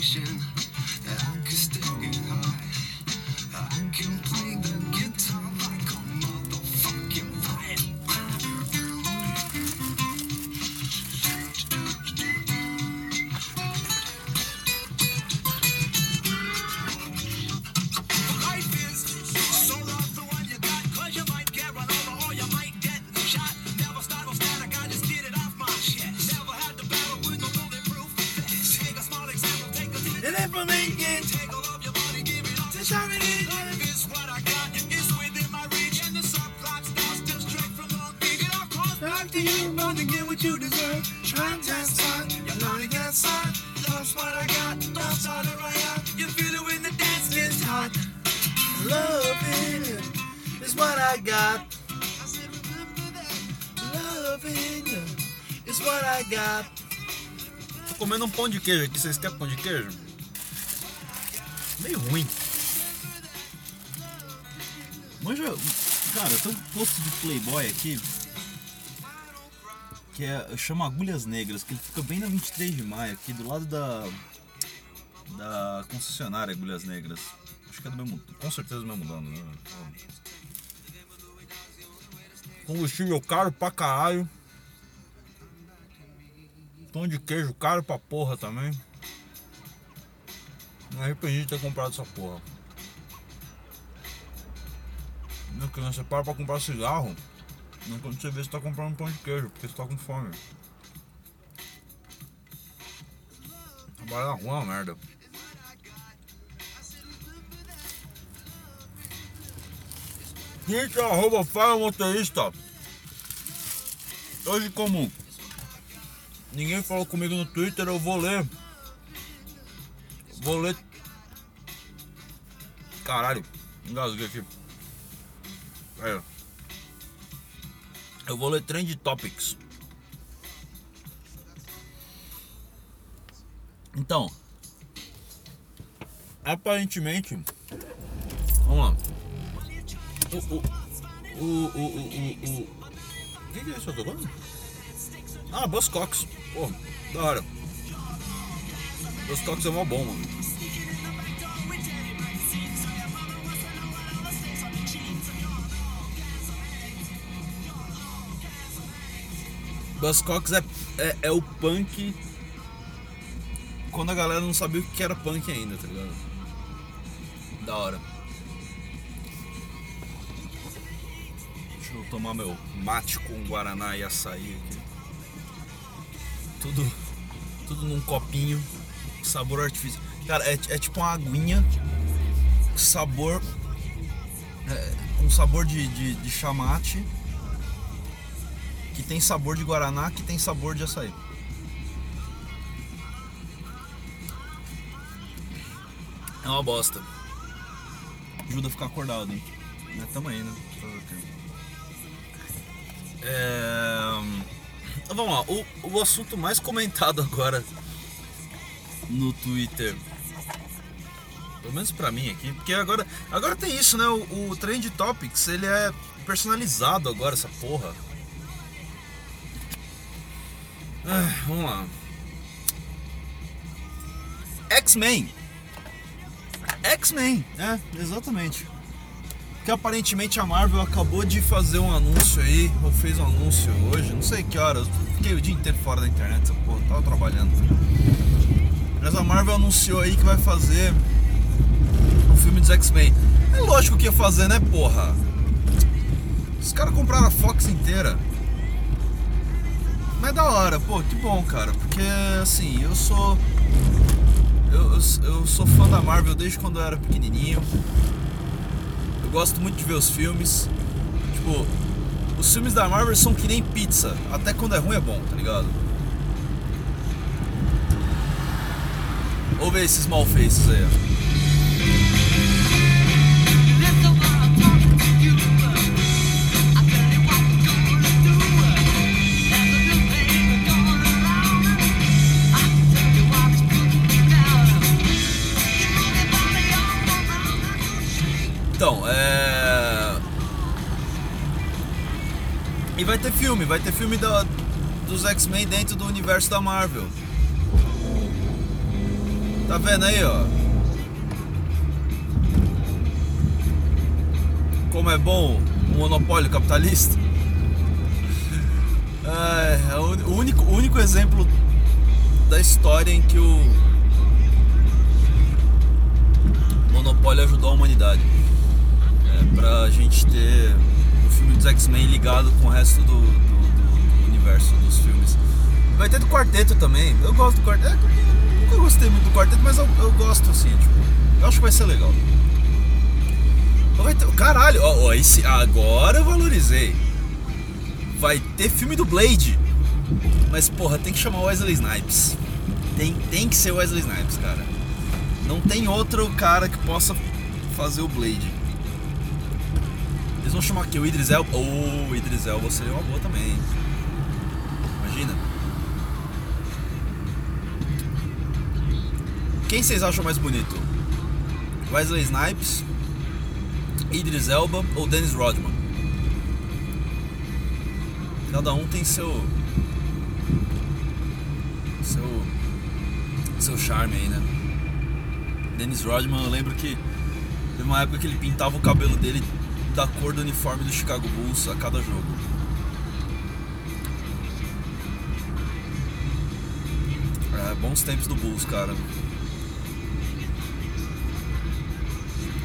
function. To you, run to get what you deserve. Try and test time, you're not against side. That's what I got, that's all that I got. You feel it when the dance gets hot. Loving is what I got. Loving is what I got. Tô comendo um pão de queijo aqui, vocês querem pão de queijo? Meio ruim. Manja, cara, tem um posto de Playboy aqui que é, chama Agulhas Negras, que ele fica bem na 23 de maio, aqui do lado da da concessionária Agulhas Negras. Acho que é do mesmo, com certeza do mesmo dono, né? Combustível caro pra caralho. Pão de queijo caro pra porra também. Me arrependi de ter comprado essa porra. Minha criança para pra comprar cigarro. Não quando você vê se tá comprando pão de queijo, porque você tá com fome. Trabalhar na rua é uma merda. Gente, arroba Fala Motorista. Hoje como ninguém falou comigo no Twitter, eu vou ler. Vou ler. Caralho, engasguei aqui. Ó. Eu vou ler Trend Topics. Então, aparentemente, vamos lá. O, o, o, o, o, o, que, que é isso eu tô falando? Ah, Buzzcocks. Pô, da hora. Buzzcocks é mó bom, mano. Buzzcocks é, é, é o punk quando a galera não sabia o que era punk ainda, tá ligado? Da hora. Deixa eu tomar meu mate com guaraná e açaí aqui. Tudo, tudo num copinho, sabor artifício. Cara, é, é tipo uma aguinha, sabor, é, com sabor de, de, de chamate, que tem sabor de guaraná, que tem sabor de açaí. É uma bosta. Ajuda a ficar acordado, hein? Mas tamo aí, né? É... Vamos lá, o, o assunto mais comentado agora no Twitter. Pelo menos pra mim aqui, porque agora, agora tem isso, né? O, o Trend Topics, ele é personalizado agora, essa porra. Vamos lá. X-Men. X-Men, é, exatamente. Que aparentemente a Marvel acabou de fazer um anúncio aí, ou fez um anúncio hoje, não sei que horas, fiquei o dia inteiro fora da internet, porra, tava trabalhando. Mas a Marvel anunciou aí que vai fazer um filme dos X-Men. É lógico que ia fazer, né, porra? Os caras compraram a Fox inteira. Mas da hora, pô, que bom, cara, porque assim, eu sou. Eu, eu, eu sou fã da Marvel desde quando eu era pequenininho. Eu gosto muito de ver os filmes. Tipo, os filmes da Marvel são que nem pizza. Até quando é ruim é bom, tá ligado? Ouve esses mal faces aí, ó. Então, é. E vai ter filme, vai ter filme dos X-Men dentro do universo da Marvel. Tá vendo aí, ó? Como é bom o monopólio capitalista. É, é o único, o único exemplo da história em que o monopólio ajudou a humanidade. É, pra gente ter o filme dos X-Men ligado com o resto do, do, do, universo dos filmes. Vai ter do quarteto também. Eu gosto do quarteto. Eu nunca gostei muito do quarteto, mas eu, eu gosto assim, tipo. Eu acho que vai ser legal. Vai ter, caralho, ó, ó, esse, agora eu valorizei. Vai ter filme do Blade. Mas porra, tem que chamar Wesley Snipes. Tem, tem que ser Wesley Snipes, cara. Não tem outro cara que possa fazer o Blade. Eles vão chamar aqui o Idris Elba. Oh, o Idris Elba seria uma boa também. Imagina. Quem vocês acham mais bonito? Wesley Snipes, Idris Elba ou Dennis Rodman? Cada um tem seu seu seu charme aí, né? Dennis Rodman, eu lembro que teve uma época que ele pintava o cabelo dele da cor do uniforme do Chicago Bulls a cada jogo. É, bons tempos do Bulls, cara.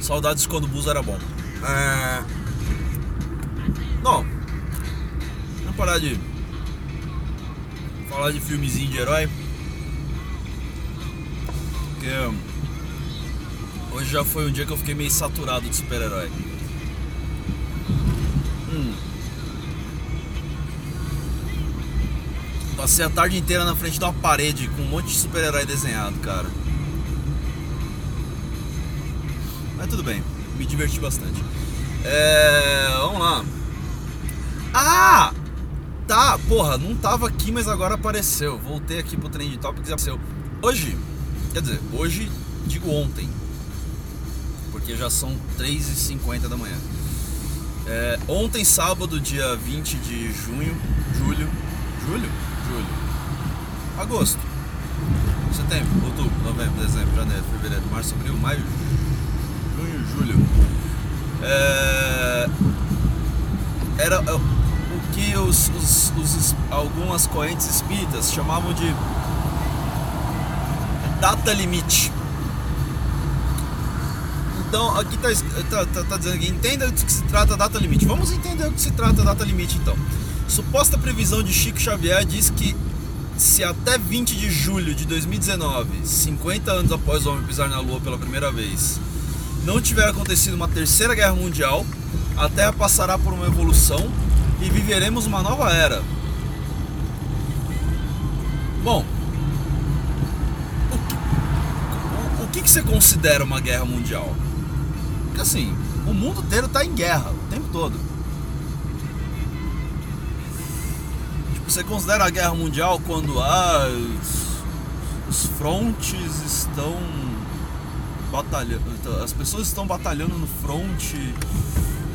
Saudades quando o Bulls era bom. É... Não. Vamos parar de falar de filmezinho de herói. Porque hoje já foi um dia que eu fiquei meio saturado de super-herói. Passei a tarde inteira na frente de uma parede com um monte de super-herói desenhado, cara. Mas tudo bem, me diverti bastante. É. Vamos lá. Ah! Tá, porra, não tava aqui, mas agora apareceu. Voltei aqui pro Trend Topics e apareceu. Hoje, quer dizer, hoje, digo ontem, porque já são 3h50 da manhã. É, ontem, sábado, dia 20 de junho, julho, julho? Julho. Agosto. Setembro, outubro, novembro, dezembro, janeiro, fevereiro, março, abril, maio, junho, julho. É, era é, o que os, os, os, algumas correntes espíritas chamavam de data limite. Então, aqui está tá, tá, tá, dizendo que entenda do que se trata a data limite. Vamos entender o que se trata data limite então. Suposta previsão de Chico Xavier diz que se até 20 de julho de 2019, 50 anos após o homem pisar na Lua pela primeira vez, não tiver acontecido uma terceira guerra mundial, a Terra passará por uma evolução e viveremos uma nova era. Bom, o que, o, que você considera uma guerra mundial? Porque assim, o mundo inteiro está em guerra o tempo todo. Você considera a guerra mundial quando ah, os, frontes estão batalhando, as pessoas estão batalhando no fronte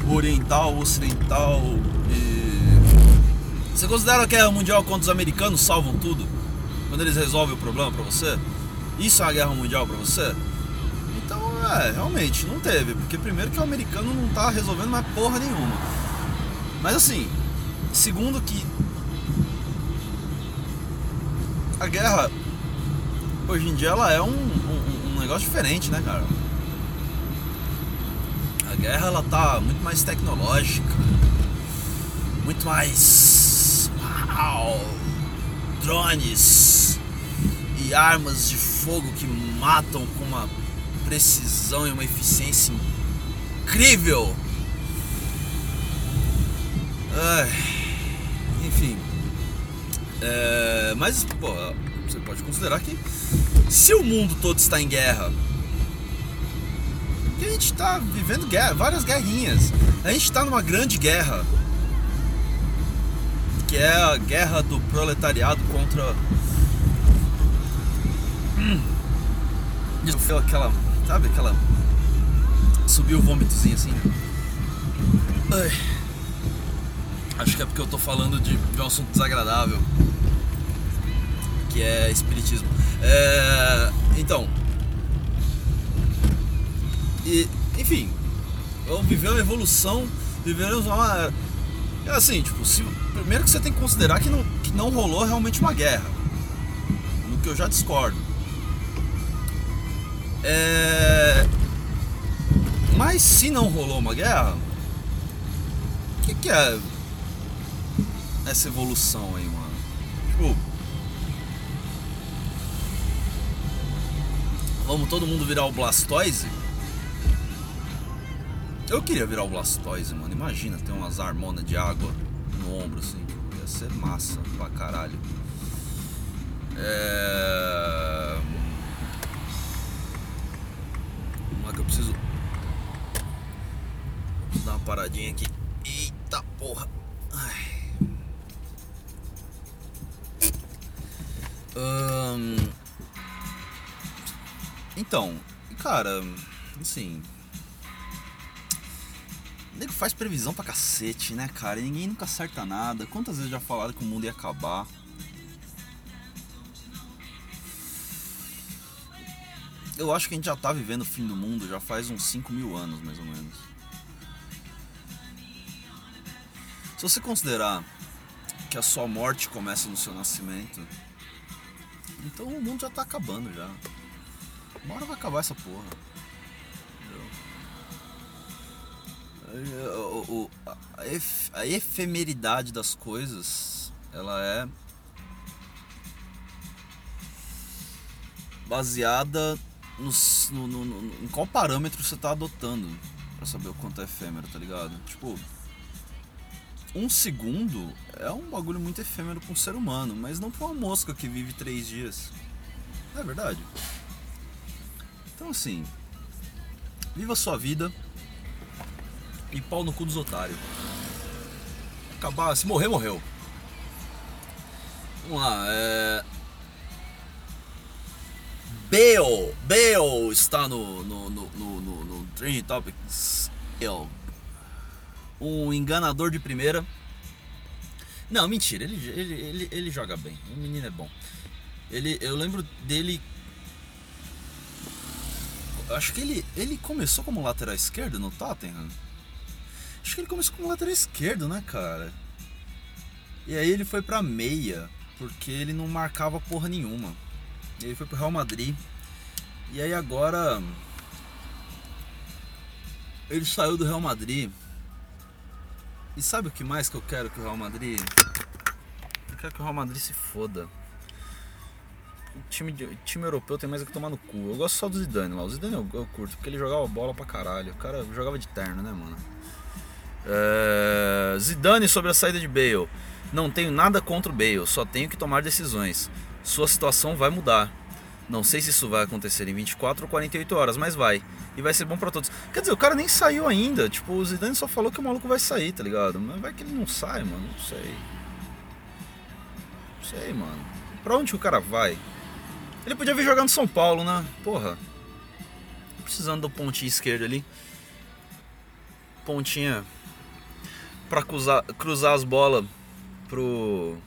oriental, ocidental e... Você considera a guerra mundial quando os americanos salvam tudo? Quando eles resolvem o problema para você? Isso é a guerra mundial para você? É, realmente, não teve. Porque primeiro que o americano não tá resolvendo mais porra nenhuma. Mas assim, segundo que a guerra hoje em dia ela é um, um, um, negócio diferente, né, cara? A guerra ela tá muito mais tecnológica, muito mais uau, drones e armas de fogo que matam com uma precisão e uma eficiência incrível. Ai, enfim. É, mas, pô, você pode considerar que se o mundo todo está em guerra, a gente está vivendo guerra, várias guerrinhas. A gente está numa grande guerra, que é a guerra do proletariado contra. Hum, aquela Sabe aquela. Subiu o vômitozinho assim. Ai. Acho que é porque eu tô falando de, de um assunto desagradável. Que é espiritismo. É, então. E, enfim. Vamos viver uma evolução. Viveremos uma. É assim, tipo, se, primeiro que você tem que considerar que não, que não rolou realmente uma guerra. No que eu já discordo. É, mas se não rolou uma guerra, o que, que é essa evolução aí, mano? Tipo. Vamos todo mundo virar o Blastoise? Eu queria virar o Blastoise, mano. Imagina ter umas harmonas de água no ombro, assim. Ia ser massa pra caralho. É. Vamos lá que eu preciso. Preciso dar uma paradinha aqui. Eita porra. Então, cara, assim. O nego faz previsão pra cacete, né, cara? E ninguém nunca acerta nada. Quantas vezes já falaram que o mundo ia acabar? Eu acho que a gente já tá vivendo o fim do mundo já faz uns 5 mil anos, mais ou menos. Se você considerar que a sua morte começa no seu nascimento, então o mundo já tá acabando já. Uma hora vai acabar essa porra. Entendeu? A, ef- a efemeridade das coisas, ela é baseada nos- no, no- no- em qual parâmetro você tá adotando pra saber o quanto é efêmero, tá ligado? Tipo, um segundo é um bagulho muito efêmero pra um ser humano, mas não pra uma mosca que vive três dias. Não é verdade? Então assim, viva a sua vida e pau no cu dos otários. Acabar, se morrer, morreu. Vamos lá, é. Bale, Bale está no, no, no, no, no, no Trending Topics. Eu. Um enganador de primeira. Não, mentira, ele, ele, ele, ele joga bem. O menino é bom. Ele, eu lembro dele. Acho que ele, ele começou como lateral esquerdo no Tottenham. Acho que ele começou como lateral esquerdo, né, cara? E aí ele foi pra meia, porque ele não marcava porra nenhuma. E aí foi pro Real Madrid. E aí agora. Ele saiu do Real Madrid. E sabe o que mais que eu quero que o Real Madrid. Eu quero que o Real Madrid se foda. O time, de- time europeu tem mais é que tomar no cu. Eu gosto só do Zidane lá. O Zidane eu, eu curto, porque ele jogava bola pra caralho. O cara jogava de terno, né, mano? É, Zidane sobre a saída de Bale. Não tenho nada contra o Bale, só tenho que tomar decisões. Sua situação vai mudar. Não sei se isso vai acontecer em 24 ou 48 horas, mas vai. E vai ser bom pra todos. Quer dizer, o cara nem saiu ainda. Tipo, o Zidane só falou que o maluco vai sair, tá ligado? Mas vai que ele não sai, mano. Não sei. Não sei, mano. Pra onde o cara vai? Ele podia vir jogar no São Paulo, né? Porra. Precisando do pontinho esquerdo ali. Pontinha pra cruzar, cruzar as bolas pro.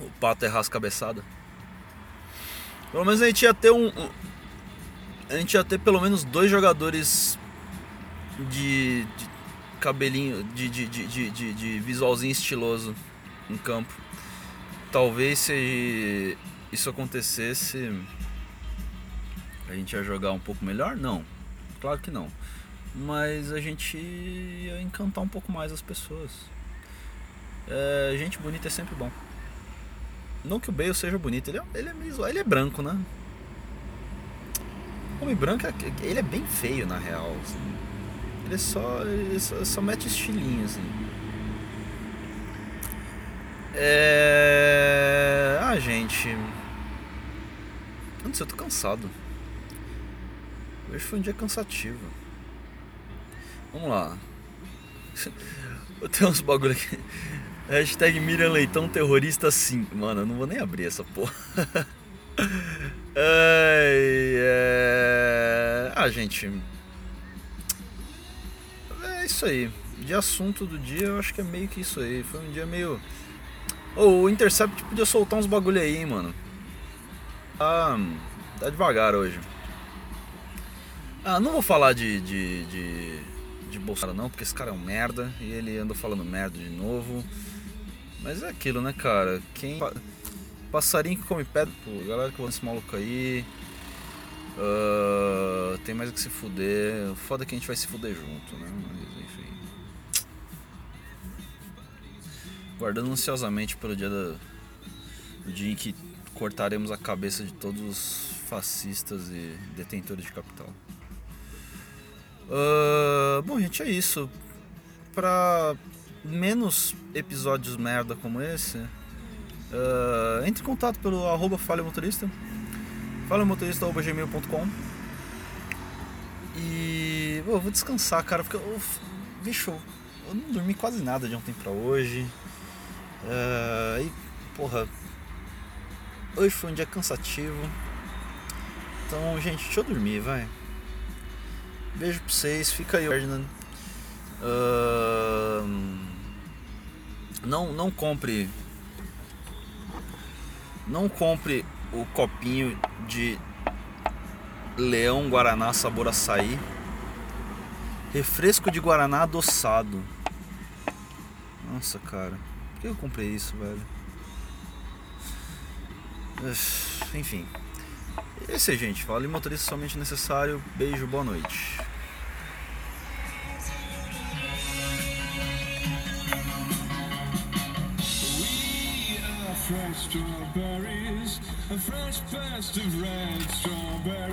O pato errar as cabeçadas. Pelo menos a gente ia ter um. A gente ia ter pelo menos dois jogadores de, de cabelinho, de, de, de, de, de- de visualzinho estiloso em campo. Talvez se isso acontecesse, a gente ia jogar um pouco melhor? Não, claro que não. Mas a gente ia encantar um pouco mais as pessoas. É, gente bonita é sempre bom. Não que o Bale seja bonito, ele é, ele é, meio, ele é branco, né? Homem branco, é- ele é bem feio na real. assim. Ele só, ele só, só mete estilinho, assim. É... Ah, gente. Eu não sei, eu tô cansado. Hoje foi um dia cansativo. Vamos lá. Eu tenho uns bagulho aqui. Hashtag Miriam Leitão terrorista sim. Mano, eu não vou nem abrir essa porra. Ai, é... Ah, gente. É isso aí. de assunto do dia, eu acho que é meio que isso aí. Foi um dia meio. Ô, o Intercept podia soltar uns bagulho aí, hein, mano. Ah, tá devagar hoje. Ah, não vou falar de, de, de, de Bolsonaro não, porque esse cara é um merda e ele anda falando merda de novo. Mas é aquilo, né, cara? Quem. pa- Passarinho que come pedra, pô, galera que vai esse maluco aí. ah, tem mais que se fuder. Foda é que a gente vai se fuder junto, né? Mas enfim. Guardando ansiosamente pelo dia da. O dia em que cortaremos a cabeça de todos os fascistas e detentores de capital. Ah, bom, gente, é isso. Pra menos episódios merda como esse, ah, entre em contato pelo arroba falhamotorista falhamotorista.gmail.com E eu vou descansar, cara, porque eu, bicho, eu não dormi quase nada de ontem pra hoje. Ah, e, porra, hoje foi um dia cansativo. Então, gente, deixa eu dormir, vai. Beijo pra vocês, fica aí, Ferdinand. Ahn, não, não compre. Não compre o copinho de Leão Guaraná sabor açaí. Refresco de Guaraná adoçado. Nossa, cara. Por que eu comprei isso, velho? Enfim. Aí, gente. Fala em motorista somente necessário. Beijo, boa noite. Strawberries, a fresh burst of red strawberries,